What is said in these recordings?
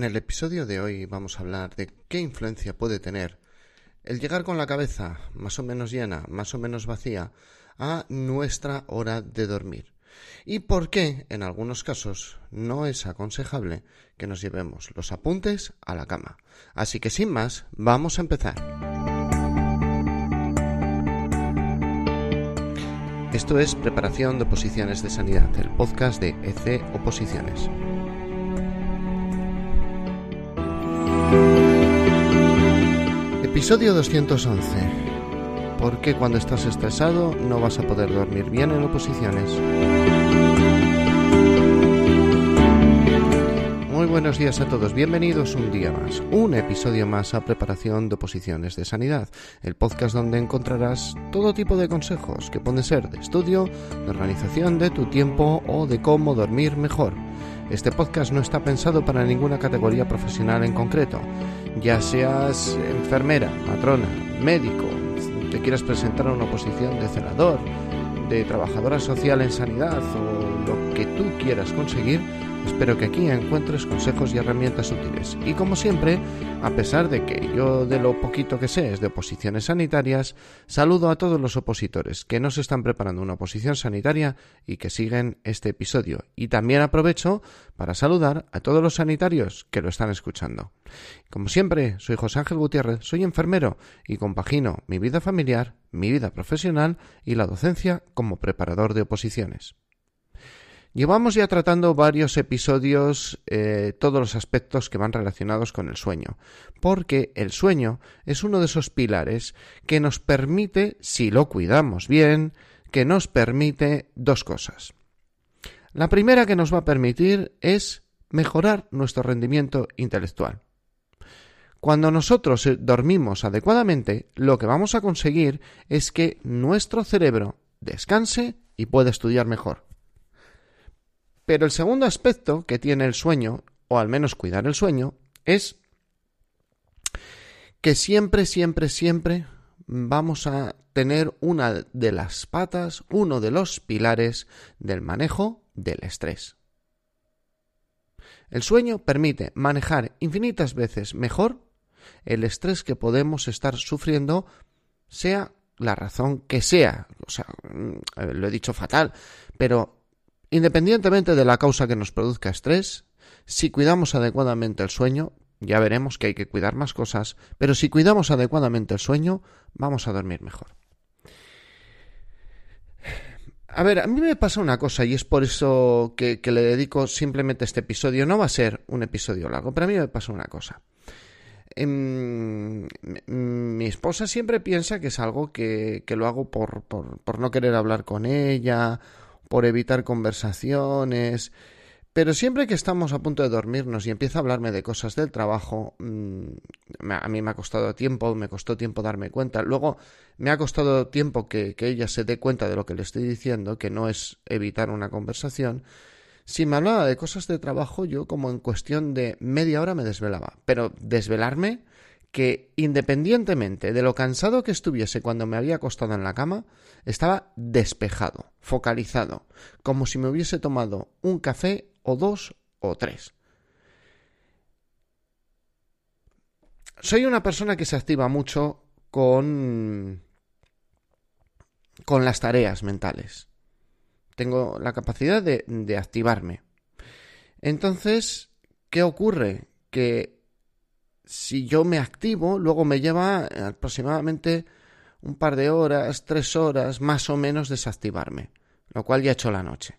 En el episodio de hoy vamos a hablar de qué influencia puede tener el llegar con la cabeza más o menos llena, más o menos vacía, a nuestra hora de dormir. Y por qué, en algunos casos, no es aconsejable que nos llevemos los apuntes a la cama. Así que sin más, vamos a empezar. Esto es Preparación de Oposiciones de Sanidad, el podcast de EC Oposiciones. Episodio 211. ¿Por qué cuando estás estresado no vas a poder dormir bien en oposiciones? Muy buenos días a todos, bienvenidos un día más, un episodio más a Preparación de Oposiciones de Sanidad, el podcast donde encontrarás todo tipo de consejos que pueden ser de estudio, de organización de tu tiempo o de cómo dormir mejor. Este podcast no está pensado para ninguna categoría profesional en concreto, ya seas enfermera, matrona, médico, te quieras presentar a una posición de celador, de trabajadora social en sanidad o quieras conseguir, Espero que aquí encuentres consejos y herramientas útiles. Y como siempre, a pesar de que yo de lo poquito que sé es de oposiciones sanitarias, saludo a todos los opositores que no se están preparando una oposición sanitaria y que siguen este episodio. Y también aprovecho para saludar a todos los sanitarios que lo están escuchando. Como siempre, soy José Ángel Gutiérrez, soy enfermero y compagino mi vida familiar, mi vida profesional y la docencia como preparador de oposiciones. Llevamos ya tratando varios episodios eh, todos los aspectos que van relacionados con el sueño, porque el sueño es uno de esos pilares que nos permite, si lo cuidamos bien, que nos permite dos cosas. La primera que nos va a permitir es mejorar nuestro rendimiento intelectual. Cuando nosotros eh, dormimos adecuadamente, lo que vamos a conseguir es que nuestro cerebro descanse y pueda estudiar mejor. Pero el segundo aspecto que tiene el sueño, o al menos cuidar el sueño, es que siempre, siempre, siempre vamos a tener una de las patas, uno de los pilares del manejo del estrés. El sueño permite manejar infinitas veces mejor el estrés que podemos estar sufriendo, sea la razón que sea. O sea, mm, lo he dicho fatal, pero Independientemente de la causa que nos produzca estrés, si cuidamos adecuadamente el sueño, ya veremos que hay que cuidar más cosas, pero si cuidamos adecuadamente el sueño, vamos a dormir mejor. A ver, a mí me pasa una cosa y es por eso que, le dedico simplemente este episodio. No va a ser un episodio largo, pero a mí me pasa una cosa. Em, mi esposa siempre piensa que es algo que, lo hago por, por no querer hablar con ella por evitar conversaciones. Pero siempre que estamos a punto de dormirnos y empieza a hablarme de cosas del trabajo, mm, a mí me ha costado tiempo, me costó tiempo darme cuenta. Luego me ha costado tiempo que, que ella se dé cuenta de lo que le estoy diciendo, que no es evitar una conversación. Si me hablaba de cosas de trabajo, yo como en cuestión de media hora me desvelaba. Pero desvelarme que independientemente de lo cansado que estuviese cuando me había acostado en la cama, estaba despejado, focalizado, como si me hubiese tomado un café o dos o tres. Soy una persona que se activa mucho con con las tareas mentales. Tengo la capacidad de, de activarme. Entonces, ¿qué ocurre? Que si yo me activo, luego me lleva aproximadamente un par de horas, tres horas, más o menos desactivarme, lo cual ya he hecho la noche.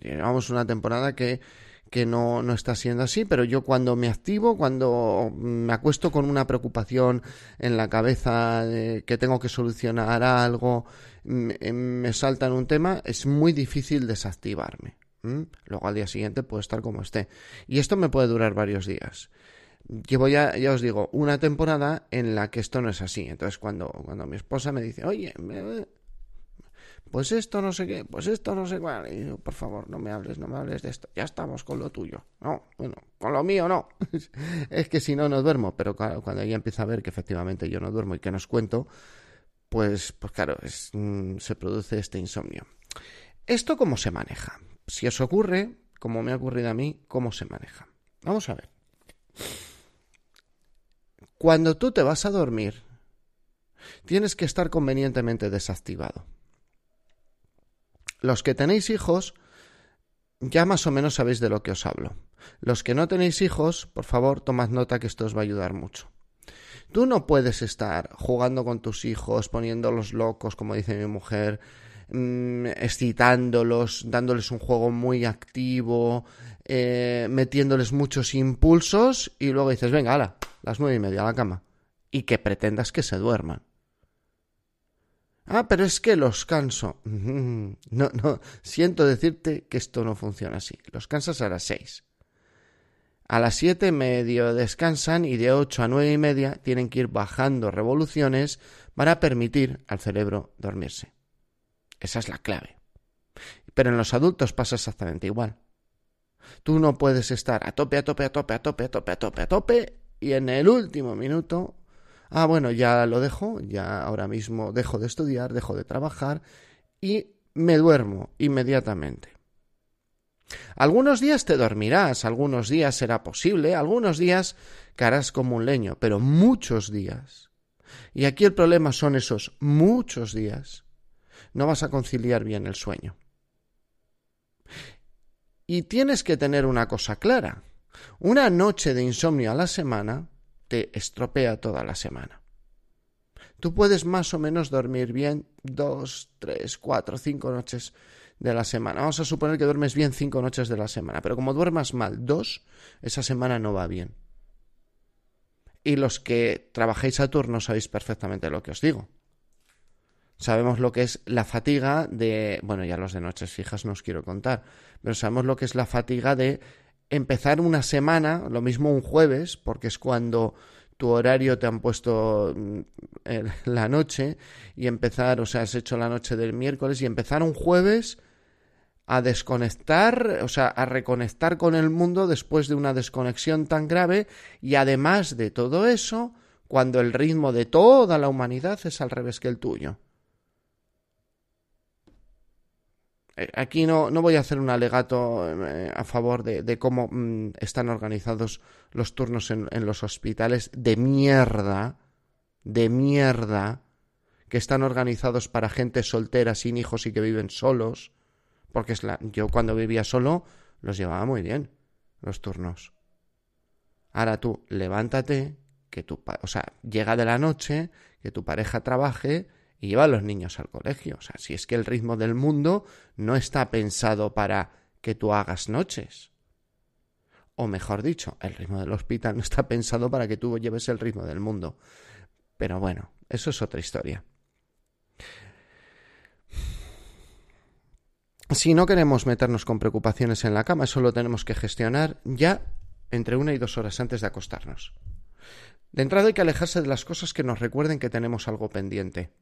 llevamos una temporada que, que no, no, está siendo así, pero yo cuando me activo, cuando me acuesto con una preocupación en la cabeza de que tengo que solucionar algo, me, me salta en un tema, es muy difícil desactivarme. Luego al día siguiente puedo estar como esté. Y esto me puede durar varios días. Llevo ya, ya os digo, una temporada en la que esto no es así. Entonces cuando, cuando mi esposa me dice, oye, pues esto no sé qué, pues esto no sé cuál, y por favor, no me hables, no me hables de esto, ya estamos con lo tuyo. No, bueno, con lo mío no. es que si no, no duermo. Pero claro, cuando ella empieza a ver que efectivamente yo no duermo y que nos cuento, pues, pues claro, mm, se produce este insomnio. ¿Esto cómo se maneja? Si os ocurre, como me ha ocurrido a mí, ¿cómo se maneja? Vamos a ver. Cuando tú te vas a dormir, tienes que estar convenientemente desactivado. Los que tenéis hijos, ya más o menos sabéis de lo que os hablo. Los que no tenéis hijos, por favor, tomad nota que esto os va a ayudar mucho. Tú no puedes estar jugando con tus hijos, poniéndolos locos, como dice mi mujer, mm, excitándolos, dándoles un juego muy activo, eh, metiéndoles muchos impulsos y luego dices, venga, ala, las nueve y media a la cama. Y que pretendas que se duerman. Ah, pero es que los canso. No, no, siento decirte que esto no funciona así. Los cansas a las seis. A las siete medio descansan y de ocho a nueve y media tienen que ir bajando revoluciones para permitir al cerebro dormirse. Esa es la clave. Pero en los adultos pasa exactamente igual. Tú no puedes estar a tope, a tope, a tope, a tope, a tope, a tope, a tope, y en el último minuto ah, bueno, ya lo dejo, ya ahora mismo dejo de estudiar, dejo de trabajar y me duermo inmediatamente. Algunos días te dormirás, algunos días será posible, algunos días caerás como un leño, pero muchos días. Y aquí el problema son esos muchos días. No vas a conciliar bien el sueño. Y tienes que tener una cosa clara. Una noche de insomnio a la semana te estropea toda la semana. Tú puedes más o menos dormir bien dos, tres, cuatro, cinco noches de la semana. Vamos a suponer que duermes bien cinco noches de la semana, pero como duermas mal dos, esa semana no va bien. Y los que trabajáis a turno sabéis perfectamente lo que os digo. Sabemos lo que es la fatiga de, bueno, ya los de noches fijas no os quiero contar, pero sabemos lo que es la fatiga de empezar una semana, lo mismo un jueves, porque es cuando tu horario te han puesto mm, la noche y empezar, o sea, has hecho la noche del miércoles y empezar un jueves a desconectar, o sea, a reconectar con el mundo después de una desconexión tan grave y además de todo eso, cuando el ritmo de toda la humanidad es al revés que el tuyo. Eh, aquí no, no, voy a hacer un alegato eh, a favor de, cómo mm, están organizados los turnos en, los hospitales de mierda, de mierda, que están organizados para gente soltera, sin hijos y que viven solos, porque es la, yo cuando vivía solo los llevaba muy bien, los turnos. Ahora tú levántate, que tu, o sea, llega de la noche, que tu pareja trabaje, y lleva a los niños al colegio. O sea, si es que el ritmo del mundo no está pensado para que tú hagas noches. O mejor dicho, el ritmo del hospital no está pensado para que tú lleves el ritmo del mundo. Pero bueno, eso es otra historia. Si no queremos meternos con preocupaciones en la cama, eso lo tenemos que gestionar ya entre una y dos horas antes de acostarnos. De entrada hay que alejarse de las cosas que nos recuerden que tenemos algo pendiente.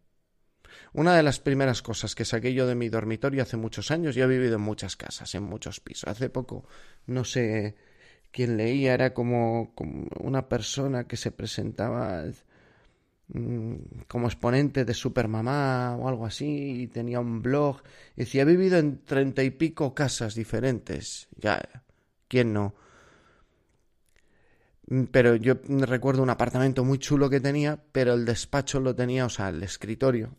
Una de las primeras cosas que saqué yo de mi dormitorio hace muchos años, yo he vivido en muchas casas, en muchos pisos. Hace poco, no sé quién leía, era como, una persona que se presentaba mm, como exponente de Supermamá o algo así, y tenía un blog, y decía, he vivido en treinta y pico casas diferentes. Ya, ¿quién no? Pero yo recuerdo un apartamento muy chulo que tenía, pero el despacho lo tenía, o sea, el escritorio,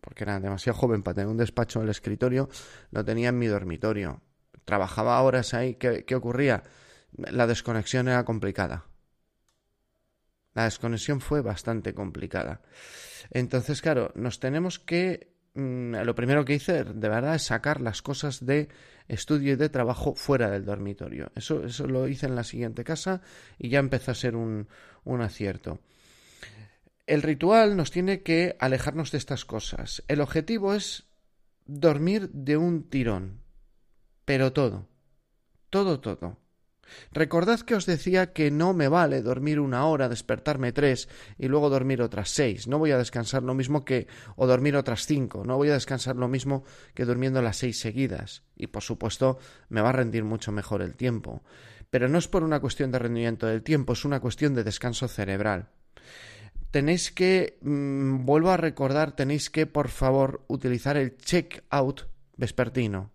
porque era demasiado joven para tener un despacho en el escritorio, lo tenía en mi dormitorio. Trabajaba horas ahí. ¿Qué, qué ocurría? La desconexión era complicada. La desconexión fue bastante complicada. Entonces, claro, nos tenemos que... Mm, lo primero que hice, de verdad, es sacar las cosas de estudio y de trabajo fuera del dormitorio. Eso, eso lo hice en la siguiente casa y ya empezó a ser un, un acierto. El ritual nos tiene que alejarnos de estas cosas. El objetivo es dormir de un tirón. Pero todo. Todo, todo. Recordad que os decía que no me vale dormir una hora, despertarme tres y luego dormir otras seis. No voy a descansar lo mismo que o dormir otras cinco. No voy a descansar lo mismo que durmiendo las seis seguidas. Y por supuesto me va a rendir mucho mejor el tiempo. Pero no es por una cuestión de rendimiento del tiempo, es una cuestión de descanso cerebral tenéis que, mm, vuelvo a recordar, tenéis que, por favor, utilizar el check-out vespertino.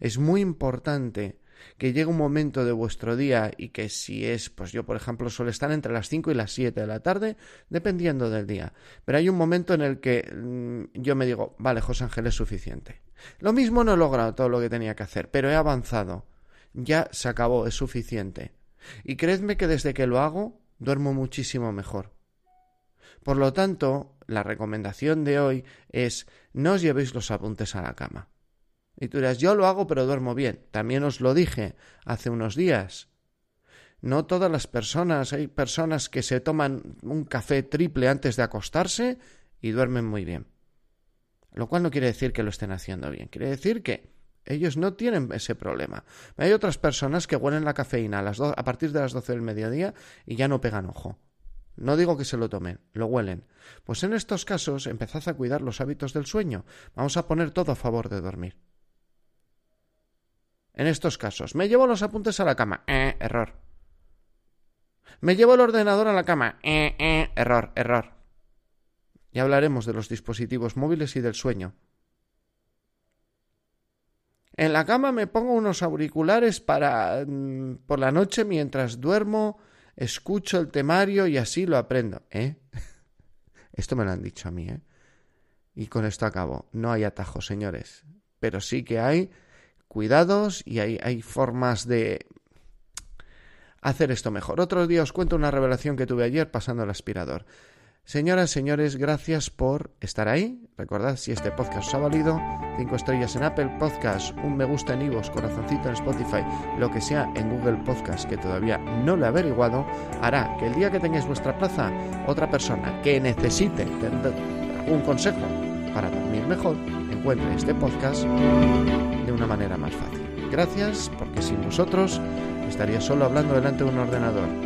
Es muy importante que llega un momento de vuestro día y que si es, pues yo por ejemplo suele estar entre las 5 y las 7 de la tarde, dependiendo del día. Pero hay un momento en el que mm, yo me digo, vale, José Ángel es suficiente. Lo mismo no he logrado todo lo que tenía que hacer, pero he avanzado. Ya se acabó, es suficiente. Y creedme que desde que lo hago, duermo muchísimo mejor. Por lo tanto, la recomendación de hoy es no os llevéis los apuntes a la cama. Y tú dirás, yo lo hago pero duermo bien. También os lo dije hace unos días. No todas las personas, hay personas que se toman un café triple antes de acostarse y duermen muy bien. Lo cual no quiere decir que lo estén haciendo bien, quiere decir que ellos no tienen ese problema. Hay otras personas que huelen la cafeína a, las a partir de las 12 del mediodía y ya no pegan ojo. No digo que se lo tomen, lo huelen. Pues en estos casos empezad a cuidar los hábitos del sueño. Vamos a poner todo a favor de dormir. En estos casos, me llevo los apuntes a la cama. Eh, error. Me llevo el ordenador a la cama. Eh, eh, error, error. Ya hablaremos de los dispositivos móviles y del sueño. En la cama me pongo unos auriculares para mm, por la noche mientras duermo, escucho el temario y así lo aprendo. ¿Eh? Esto me lo han dicho a mí, ¿eh? Y con esto acabo. No hay atajos, señores. Pero sí que hay cuidados y hay, hay formas de hacer esto mejor. Otro día os cuento una revelación que tuve ayer pasando el aspirador. Señoras, señores, gracias por estar ahí. Recordad, si este podcast os ha valido, cinco estrellas en Apple Podcast, un me gusta en Ivos, corazoncito en Spotify, lo que sea en Google Podcast, que todavía no lo he averiguado, hará que el día que tengáis vuestra plaza, otra persona que necesite un consejo para dormir mejor, encuentre este podcast de una manera más fácil. Gracias, porque sin vosotros estaría solo hablando delante de un ordenador.